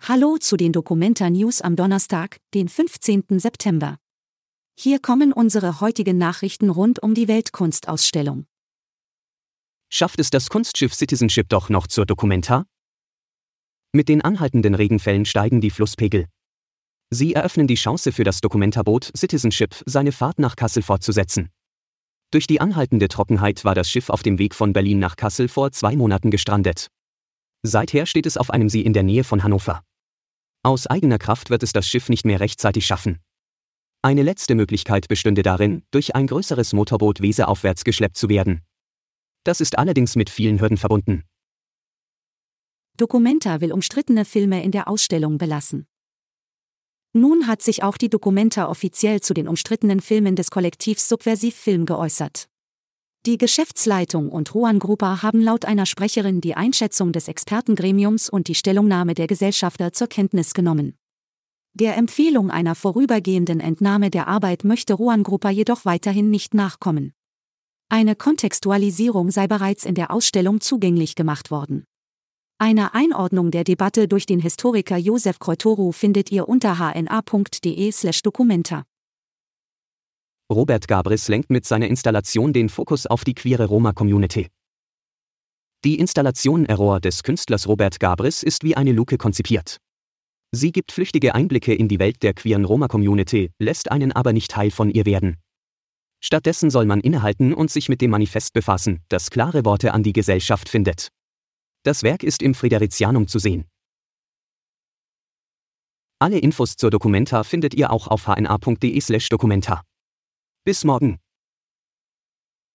Hallo zu den Documenta News am Donnerstag, den 15. September. Hier kommen unsere heutigen Nachrichten rund um die Weltkunstausstellung. Schafft es das Kunstschiff Citizenship doch noch zur Documenta? Mit den anhaltenden Regenfällen steigen die Flusspegel. Sie eröffnen die Chance für das Documenta-Boot Citizenship, seine Fahrt nach Kassel fortzusetzen. Durch die anhaltende Trockenheit war das Schiff auf dem Weg von Berlin nach Kassel vor zwei Monaten gestrandet. Seither steht es auf einem See in der Nähe von Hannover. Aus eigener Kraft wird es das Schiff nicht mehr rechtzeitig schaffen. Eine letzte Möglichkeit bestünde darin, durch ein größeres Motorboot weseaufwärts geschleppt zu werden. Das ist allerdings mit vielen Hürden verbunden. Documenta will umstrittene Filme in der Ausstellung belassen. Nun hat sich auch die Documenta offiziell zu den umstrittenen Filmen des Kollektivs Subversiv Film geäußert. Die Geschäftsleitung und Juan Grupa haben laut einer Sprecherin die Einschätzung des Expertengremiums und die Stellungnahme der Gesellschafter zur Kenntnis genommen. Der Empfehlung einer vorübergehenden Entnahme der Arbeit möchte Juan Grupa jedoch weiterhin nicht nachkommen. Eine Kontextualisierung sei bereits in der Ausstellung zugänglich gemacht worden. Eine Einordnung der Debatte durch den Historiker Josef Kreutoru findet ihr unter hna.de/documenta. Robert Gabris lenkt mit seiner Installation den Fokus auf die queere Roma-Community. Die Installation Error des Künstlers Robert Gabris ist wie eine Luke konzipiert. Sie gibt flüchtige Einblicke in die Welt der queeren Roma-Community, lässt einen aber nicht Teil von ihr werden. Stattdessen soll man innehalten und sich mit dem Manifest befassen, das klare Worte an die Gesellschaft findet. Das Werk ist im Friderizianum zu sehen. Alle Infos zur Documenta findet ihr auch auf hna.de/documenta. Bis morgen.